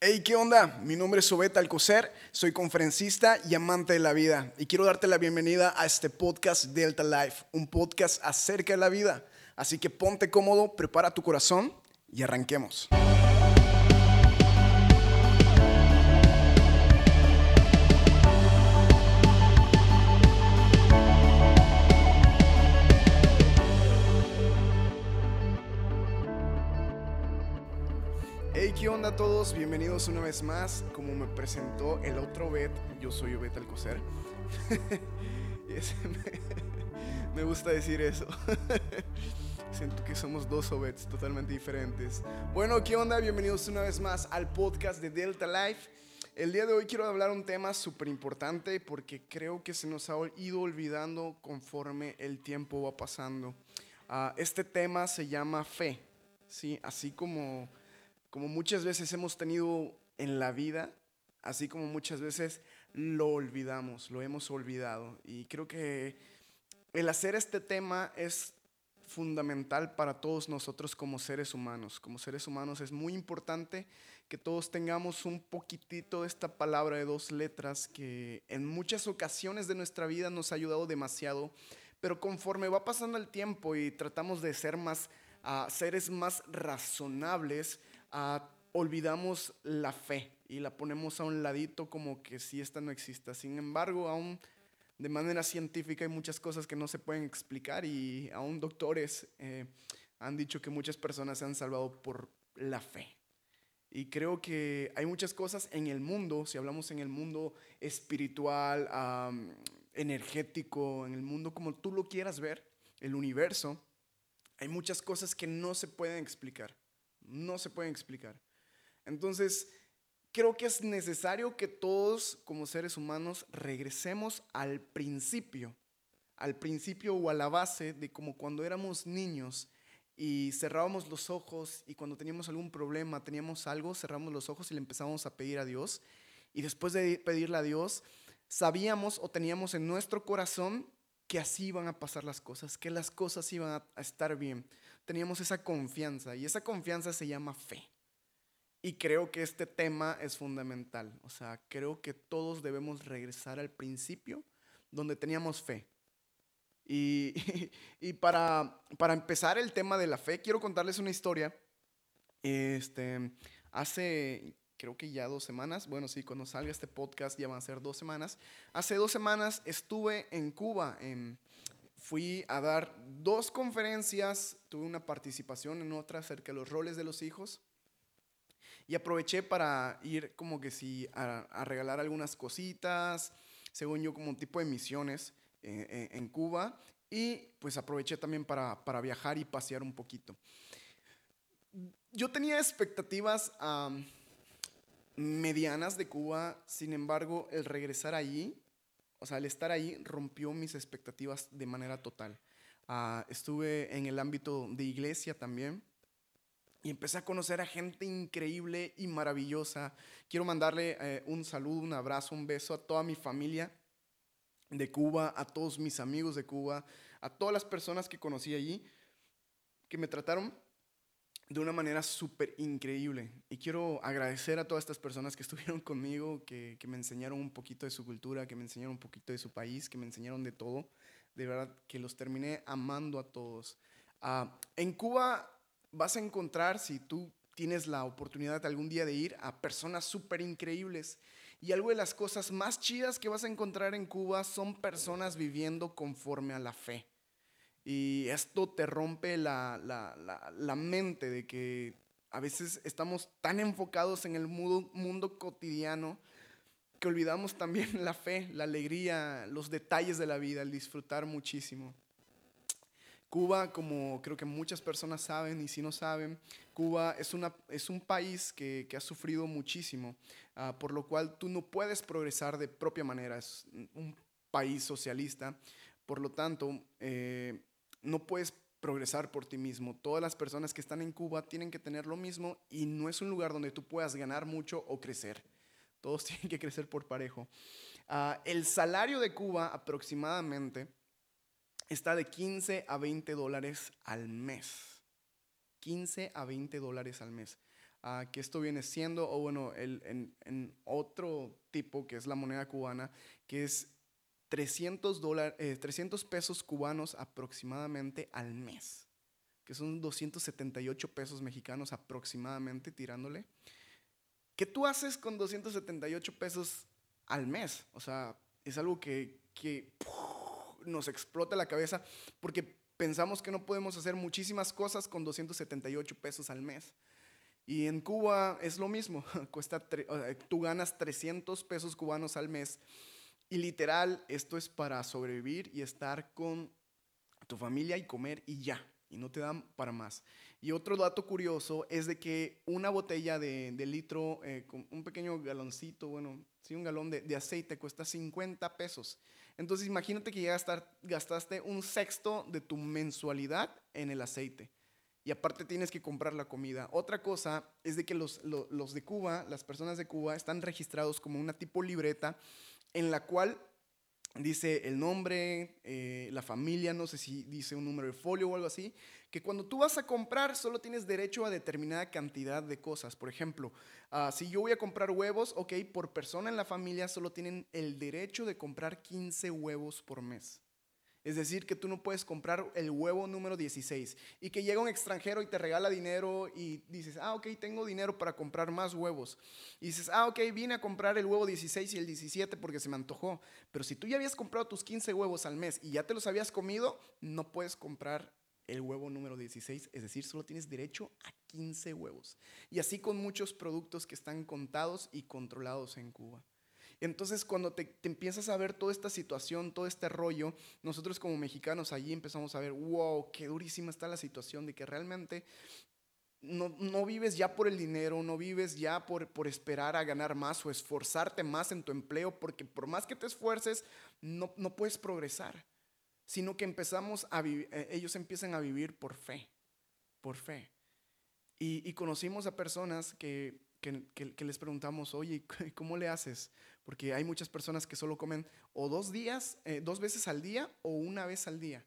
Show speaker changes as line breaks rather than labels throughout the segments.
Hey, ¿qué onda? Mi nombre es Obeta Alcocer, soy conferencista y amante de la vida y quiero darte la bienvenida a este podcast Delta Life, un podcast acerca de la vida. Así que ponte cómodo, prepara tu corazón y arranquemos. Todos? Bienvenidos una vez más. Como me presentó el otro Bet, yo soy Obet Alcocer. Me, gusta decir eso. Siento que somos dos Obets totalmente diferentes. Bueno, ¿qué onda? Bienvenidos una vez más al podcast de Delta Life. El día de hoy quiero hablar un tema súper importante porque creo que se nos ha ido olvidando conforme el tiempo va pasando. Ah, este tema se llama fe, ¿sí? Así como como muchas veces hemos tenido en la vida, así como muchas veces lo olvidamos, lo hemos olvidado. Y creo que el hacer este tema es fundamental para todos nosotros como seres humanos. Como seres humanos es muy importante que todos tengamos un poquitito de esta palabra de dos letras que en muchas ocasiones de nuestra vida nos ha ayudado demasiado, pero conforme va pasando el tiempo y tratamos de ser más uh, seres más razonables, olvidamos la fe y la ponemos a un ladito como que si esta no exista. Sin embargo, aún de manera científica hay muchas cosas que no se pueden explicar y aún doctores eh, han dicho que muchas personas se han salvado por la fe. Y creo que hay muchas cosas en el mundo, si hablamos en el mundo espiritual, energético, en el mundo como tú lo quieras ver, el universo, hay muchas cosas que no se pueden explicar no se pueden explicar. Entonces, creo que es necesario que todos como seres humanos regresemos al principio, al principio o a la base de como cuando éramos niños y cerrábamos los ojos y cuando teníamos algún problema, teníamos algo, cerramos los ojos y le empezábamos a pedir a Dios. Y después de pedirle a Dios, sabíamos o teníamos en nuestro corazón que así iban a pasar las cosas, que las cosas iban a, a estar bien teníamos esa confianza y esa confianza se llama fe. Y creo que este tema es fundamental. O sea, creo que todos debemos regresar al principio donde teníamos fe. Y, y, para, para, empezar el tema de la fe, quiero contarles una historia. Este, hace, creo que ya dos semanas, bueno, sí, cuando salga este podcast ya van a ser dos semanas. Hace dos semanas estuve en Cuba, en, fui a dar dos conferencias, tuve una participación en otra acerca de los roles de los hijos y aproveché para ir como que sí a, regalar algunas cositas, según yo como un tipo de misiones eh, eh, en Cuba y pues aproveché también para, para, viajar y pasear un poquito. Yo tenía expectativas medianas de Cuba, sin embargo el regresar allí o sea, el estar ahí rompió mis expectativas de manera total. Uh, estuve en el ámbito de iglesia también y empecé a conocer a gente increíble y maravillosa. Quiero mandarle eh, un saludo, un abrazo, un beso a toda mi familia de Cuba, a todos mis amigos de Cuba, a todas las personas que conocí allí, que me trataron de una manera súper increíble. Y quiero agradecer a todas estas personas que estuvieron conmigo, que, que, me enseñaron un poquito de su cultura, que me enseñaron un poquito de su país, que me enseñaron de todo. De verdad que los terminé amando a todos. Uh, en Cuba vas a encontrar, si tú tienes la oportunidad algún día de ir, a personas súper increíbles. Y algo de las cosas más chidas que vas a encontrar en Cuba son personas viviendo conforme a la fe. Y esto te rompe la, la, la, la, mente de que a veces estamos tan enfocados en el mundo, mundo cotidiano que olvidamos también la fe, la alegría, los detalles de la vida, el disfrutar muchísimo. Cuba, como creo que muchas personas saben y si no saben, Cuba es, una, es un país que, que ha sufrido muchísimo, uh, por lo cual tú no puedes progresar de propia manera, es un país socialista, por lo tanto, eh, no puedes progresar por ti mismo. Todas las personas que están en Cuba tienen que tener lo mismo y no es un lugar donde tú puedas ganar mucho o crecer. Todos tienen que crecer por parejo. Uh, el salario de Cuba aproximadamente está de 15 a 20 dólares al mes. 15 a 20 dólares al mes. a que esto viene siendo, o bueno, el, en, otro tipo que es la moneda cubana, que es 300, 300 eh, pesos cubanos aproximadamente al mes, que son 278 pesos mexicanos aproximadamente tirándole. ¿Qué tú haces con 278 pesos al mes? O sea, es algo que, que nos explota la cabeza porque pensamos que no podemos hacer muchísimas cosas con 278 pesos al mes. Y en Cuba es lo mismo, cuesta tú ganas 300 pesos cubanos al mes y literal esto es para sobrevivir y estar con tu familia y comer y ya, y no te dan para más. Y otro dato curioso es de que una botella de, litro, eh, un pequeño galoncito, bueno, sí, un galón de, de, aceite cuesta 50 pesos. Entonces imagínate que ya gastaste un sexto de tu mensualidad en el aceite. Y aparte tienes que comprar la comida. Otra cosa es de que los, los de Cuba, las personas de Cuba, están registrados como una tipo libreta en la cual dice el nombre, eh, la familia, no sé si dice un número de folio o algo así, que cuando tú vas a comprar solo tienes derecho a determinada cantidad de cosas. Por ejemplo, ah, si yo voy a comprar huevos, ok, por persona en la familia solo tienen el derecho de comprar 15 huevos por mes. Es decir, que tú no puedes comprar el huevo número 16 y que llega un extranjero y te regala dinero y dices, ah, ok, tengo dinero para comprar más huevos. Y dices, ah, ok, vine a comprar el huevo 16 y el 17 porque se me antojó. Pero si tú ya habías comprado tus 15 huevos al mes y ya te los habías comido, no puedes comprar el huevo número 16, es decir, solo tienes derecho a 15 huevos. Y así con muchos productos que están contados y controlados en Cuba. Entonces, cuando te, empiezas a ver toda esta situación, todo este rollo, nosotros como mexicanos allí empezamos a ver, wow, qué durísima está la situación de que realmente no, vives ya por el dinero, no vives ya por, por, esperar a ganar más o esforzarte más en tu empleo, porque por más que te esfuerces, no, no puedes progresar, sino que empezamos a eh, ellos empiezan a vivir por fe, por fe. Y, y conocimos a personas que, que, que, les preguntamos, oye, ¿cómo le haces? Porque hay muchas personas que solo comen o dos días, eh, dos veces al día o una vez al día.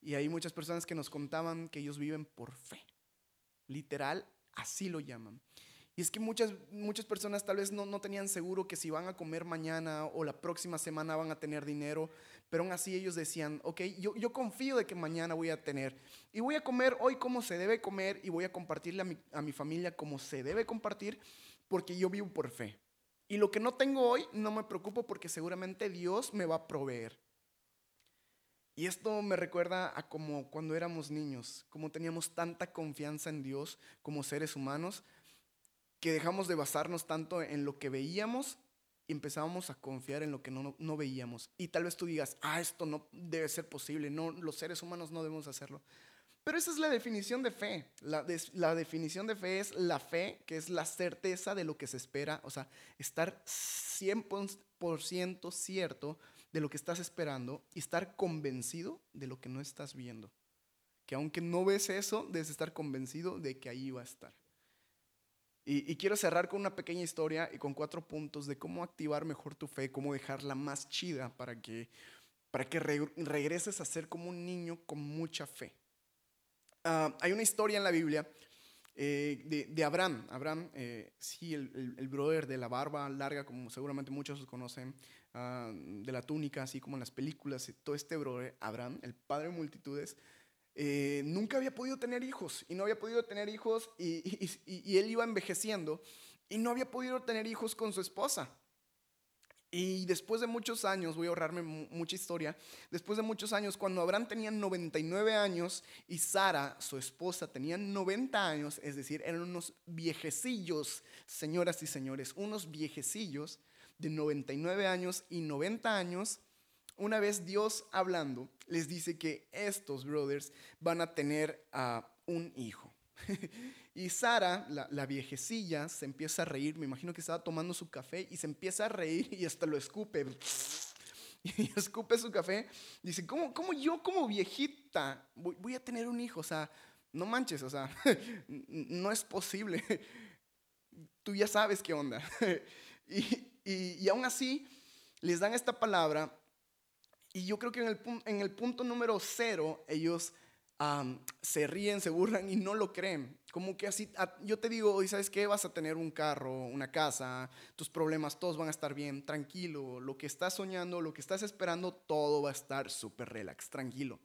Y hay muchas personas que nos contaban que ellos viven por fe. Literal, así lo llaman. Y es que muchas, muchas personas tal vez no, no tenían seguro que si van a comer mañana o la próxima semana van a tener dinero, pero aún así ellos decían, ok, yo, yo confío de que mañana voy a tener y voy a comer hoy como se debe comer y voy a compartirle a mi, a mi familia como se debe compartir porque yo vivo por fe. Y lo que no tengo hoy, no me preocupo porque seguramente Dios me va a proveer. Y esto me recuerda a como cuando éramos niños, como teníamos tanta confianza en Dios como seres humanos, que dejamos de basarnos tanto en lo que veíamos y empezábamos a confiar en lo que no, no, veíamos. Y tal vez tú digas, ah, esto no debe ser posible, no, los seres humanos no debemos hacerlo. Pero esa es la definición de fe. La, definición de fe es la fe, que es la certeza de lo que se espera, o sea, estar 100% cierto de lo que estás esperando y estar convencido de lo que no estás viendo. Que aunque no ves eso, debes estar convencido de que ahí va a estar. Y, quiero cerrar con una pequeña historia y con cuatro puntos de cómo activar mejor tu fe, cómo dejarla más chida para que, para que regreses a ser como un niño con mucha fe. Ah, hay una historia en la Biblia eh, de, Abraham. Abraham, eh, sí, el, el, brother de la barba larga, como seguramente muchos conocen, ah, de la túnica, así como en las películas, todo este brother, Abraham, el padre de multitudes, eh, nunca había podido tener hijos y no había podido tener hijos y, y él iba envejeciendo y no había podido tener hijos con su esposa. Y después de muchos años, voy a ahorrarme mucha historia, después de muchos años, cuando Abraham tenía 99 años y Sara, su esposa, tenía 90 años, es decir, eran unos viejecillos, señoras y señores, unos viejecillos de 99 años y 90 años, una vez Dios hablando, les dice que estos brothers van a tener a un hijo. Y Sara, la, viejecilla, se empieza a reír. Me imagino que estaba tomando su café y se empieza a reír y hasta lo escupe. Y escupe su café. Dice, ¿cómo, cómo yo como viejita voy, a tener un hijo? O sea, no manches, o sea, no es posible. Tú ya sabes qué onda. Y, y, aún así, les dan esta palabra. Y yo creo que en el, en el punto número cero, ellos se ríen, se burlan y no lo creen. Como que así, yo te digo, hoy sabes qué, vas a tener un carro, una casa, tus problemas, todos van a estar bien, tranquilo, lo que estás soñando, lo que estás esperando, todo va a estar súper relax, tranquilo.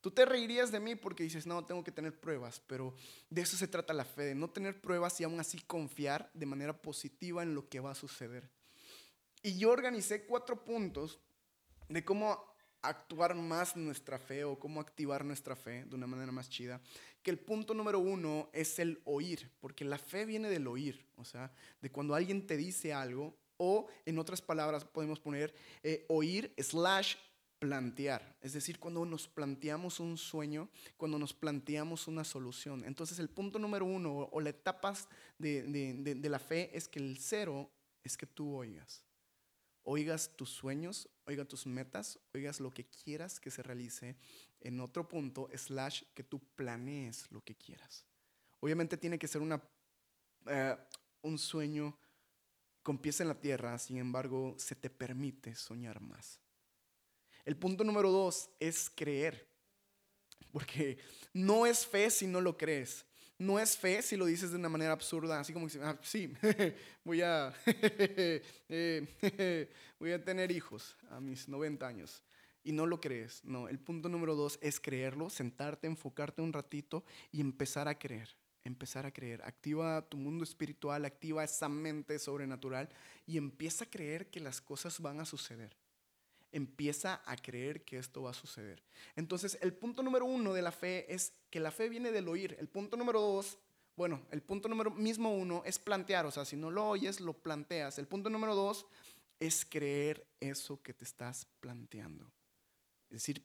Tú te reirías de mí porque dices, no, tengo que tener pruebas, pero de eso se trata la fe, de no tener pruebas y aún así confiar de manera positiva en lo que va a suceder. Y yo organicé cuatro puntos de cómo actuar más nuestra fe o cómo activar nuestra fe de una manera más chida. Que el punto número uno es el oír, porque la fe viene del oír, o sea, de cuando alguien te dice algo, o en otras palabras podemos poner eh, oír slash plantear, es decir, cuando nos planteamos un sueño, cuando nos planteamos una solución. Entonces el punto número uno o la etapa de, de la fe es que el cero es que tú oigas oigas tus sueños, oigas tus metas, oigas lo que quieras que se realice en otro punto, slash que tú planees lo que quieras. Obviamente tiene que ser una, eh, un sueño con pies en la tierra, sin embargo, se te permite soñar más. El punto número dos es creer, porque no es fe si no lo crees. No es fe si lo dices de una manera absurda, así como que, ah, sí, voy a, eh, voy a tener hijos a mis 90 años. Y no lo crees. No, el punto número dos es creerlo, sentarte, enfocarte un ratito y empezar a creer. Empezar a creer. Activa tu mundo espiritual, activa esa mente sobrenatural y empieza a creer que las cosas van a suceder empieza a creer que esto va a suceder. Entonces, el punto número uno de la fe es que la fe viene del oír. El punto número dos, bueno, el punto número mismo uno es plantear, o sea, si no lo oyes, lo planteas. El punto número dos es creer eso que te estás planteando. Es decir,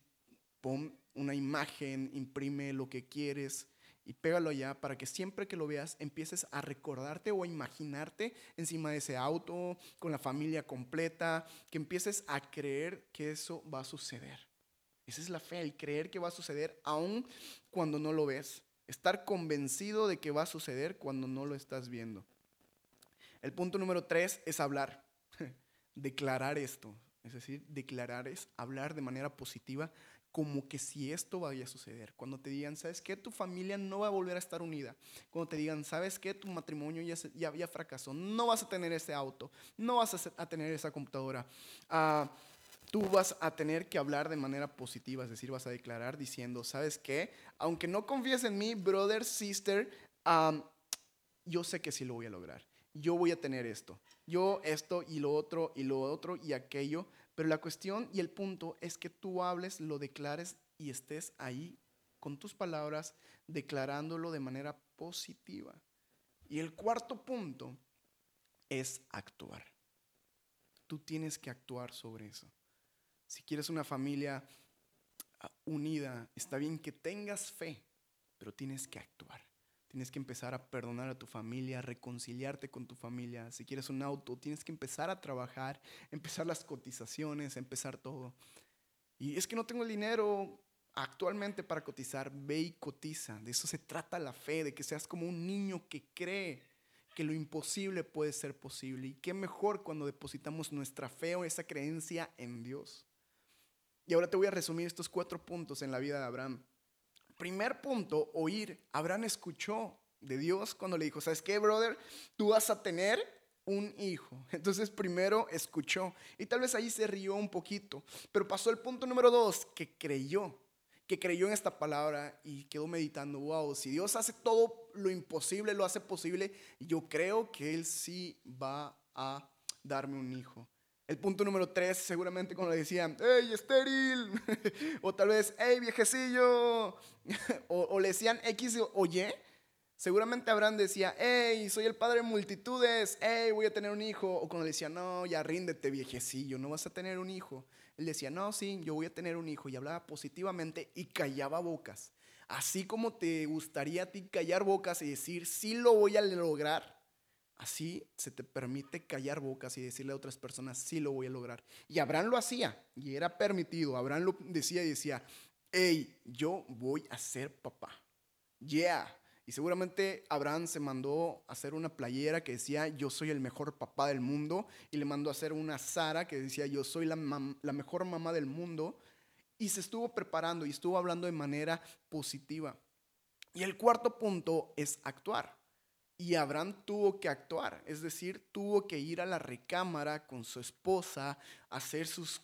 pon una imagen, imprime lo que quieres, y pégalo allá para que siempre que lo veas empieces a recordarte o a imaginarte encima de ese auto, con la familia completa, que empieces a creer que eso va a suceder. Esa es la fe, el creer que va a suceder aun cuando no lo ves. Estar convencido de que va a suceder cuando no lo estás viendo. El punto número tres es hablar, declarar esto. Es decir, declarar es hablar de manera positiva como que si esto vaya a suceder. Cuando te digan, ¿sabes qué? Tu familia no va a volver a estar unida. Cuando te digan, ¿sabes qué? Tu matrimonio ya, ya, ya fracasó. No vas a tener ese auto. No vas a, tener esa computadora. Ah, tú vas a tener que hablar de manera positiva. Es decir, vas a declarar diciendo, ¿sabes qué? Aunque no confíes en mí, brother, sister, yo sé que sí lo voy a lograr. Yo voy a tener esto. Yo esto y lo otro y lo otro y aquello pero la cuestión y el punto es que tú hables, lo declares y estés ahí con tus palabras declarándolo de manera positiva. Y el cuarto punto es actuar. Tú tienes que actuar sobre eso. Si quieres una familia ah, unida, está bien que tengas fe, pero tienes que actuar. Tienes que empezar a perdonar a tu familia, reconciliarte con tu familia. Si quieres un auto, tienes que empezar a trabajar, empezar las cotizaciones, empezar todo. Y es que no tengo el dinero actualmente para cotizar. Ve y cotiza. De eso se trata la fe, de que seas como un niño que cree que lo imposible puede ser posible. Y qué mejor cuando depositamos nuestra fe o esa creencia en Dios. Y ahora te voy a resumir estos cuatro puntos en la vida de Abraham. Primer punto, oír. Abraham escuchó de Dios cuando le dijo, ¿sabes qué, brother? Tú vas a tener un hijo. Entonces primero escuchó y tal vez ahí se rió un poquito, pero pasó el punto número dos, que creyó, que creyó en esta palabra y quedó meditando, wow, si Dios hace todo lo imposible, lo hace posible, yo creo que Él sí va a darme un hijo. El punto número tres, seguramente cuando le decían, ¡Ey, estéril! o tal vez, ¡Ey, viejecillo! o, le decían X o Y, seguramente Abraham decía, ¡Ey, soy el padre de multitudes! ¡Ey, voy a tener un hijo! O cuando le decía, no, ya ríndete, viejecillo, no vas a tener un hijo. Él decía, no, sí, yo voy a tener un hijo. Y hablaba positivamente y callaba bocas. Así como te gustaría a ti callar bocas y decir, sí lo voy a lograr Así se te permite callar bocas y decirle a otras personas, sí lo voy a lograr. Y Abraham lo hacía y era permitido. Abraham lo decía y decía, hey, yo voy a ser papá. Yeah. Y seguramente Abraham se mandó a hacer una playera que decía, yo soy el mejor papá del mundo. Y le mandó a hacer una Sara que decía, yo soy la, la mejor mamá del mundo. Y se estuvo preparando y estuvo hablando de manera positiva. Y el cuarto punto es actuar. Y Abraham tuvo que actuar, es decir, tuvo que ir a la recámara con su esposa, hacer sus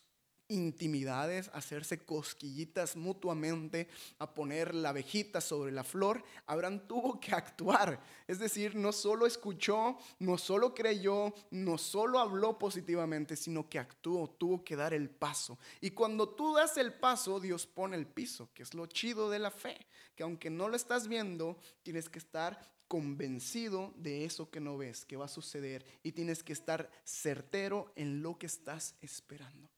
intimidades, hacerse cosquillitas mutuamente, a poner la abejita sobre la flor, Abraham tuvo que actuar. Es decir, no solo escuchó, no solo creyó, no solo habló positivamente, sino que actuó, tuvo que dar el paso. Y cuando tú das el paso, Dios pone el piso, que es lo chido de la fe, que aunque no lo estás viendo, tienes que estar convencido de eso que no ves, que va a suceder, y tienes que estar certero en lo que estás esperando.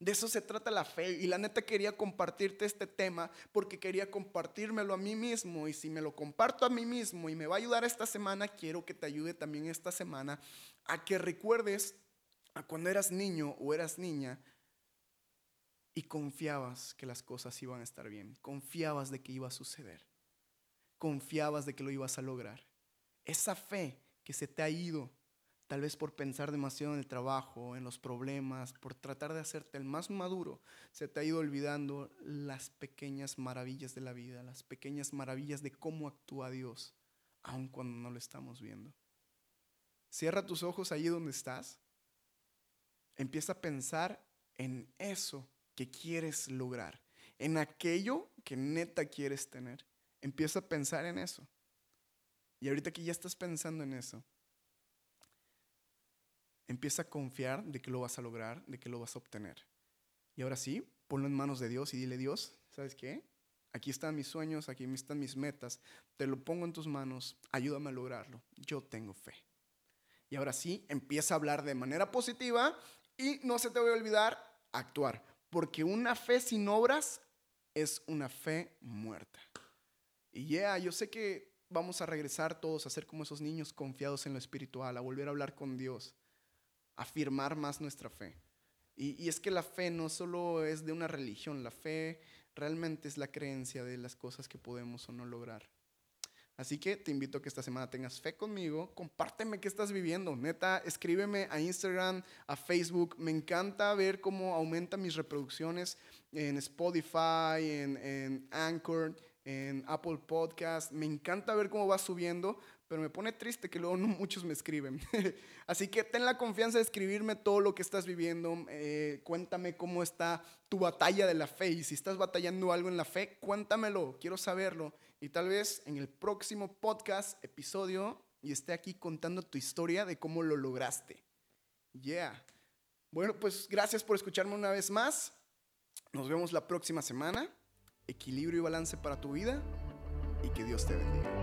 De eso se trata la fe. Y la neta quería compartirte este tema porque quería compartírmelo a mí mismo. Y si me lo comparto a mí mismo y me va a ayudar esta semana, quiero que te ayude también esta semana a que recuerdes a cuando eras niño o eras niña y confiabas que las cosas iban a estar bien. Confiabas de que iba a suceder. Confiabas de que lo ibas a lograr. Esa fe que se te ha ido tal vez por pensar demasiado en el trabajo, en los problemas, por tratar de hacerte el más maduro, se te ha ido olvidando las pequeñas maravillas de la vida, las pequeñas maravillas de cómo actúa Dios, aun cuando no lo estamos viendo. Cierra tus ojos allí donde estás. Empieza a pensar en eso que quieres lograr, en aquello que neta quieres tener. Empieza a pensar en eso. Y ahorita que ya estás pensando en eso, empieza a confiar de que lo vas a lograr, de que lo vas a obtener. Y ahora sí, ponlo en manos de Dios y dile, Dios, ¿sabes qué? Aquí están mis sueños, aquí están mis metas, te lo pongo en tus manos, ayúdame a lograrlo. Yo tengo fe. Y ahora sí, empieza a hablar de manera positiva y no se te voy a olvidar actuar, porque una fe sin obras es una fe muerta. Y ya, yo sé que vamos a regresar todos a ser como esos niños confiados en lo espiritual, a volver a hablar con Dios afirmar más nuestra fe. Y, es que la fe no solo es de una religión, la fe realmente es la creencia de las cosas que podemos o no lograr. Así que te invito a que esta semana tengas fe conmigo, compárteme qué estás viviendo, neta, escríbeme a Instagram, a Facebook, me encanta ver cómo aumentan mis reproducciones en Spotify, en, en Anchor, en Apple Podcast, me encanta ver cómo va subiendo pero me pone triste que luego no muchos me escriben. Así que ten la confianza de escribirme todo lo que estás viviendo. Eh, cuéntame cómo está tu batalla de la fe. Y si estás batallando algo en la fe, cuéntamelo. Quiero saberlo. Y tal vez en el próximo podcast, episodio, y esté aquí contando tu historia de cómo lo lograste. Yeah. Bueno, pues gracias por escucharme una vez más. Nos vemos la próxima semana. Equilibrio y balance para tu vida. Y que Dios te bendiga.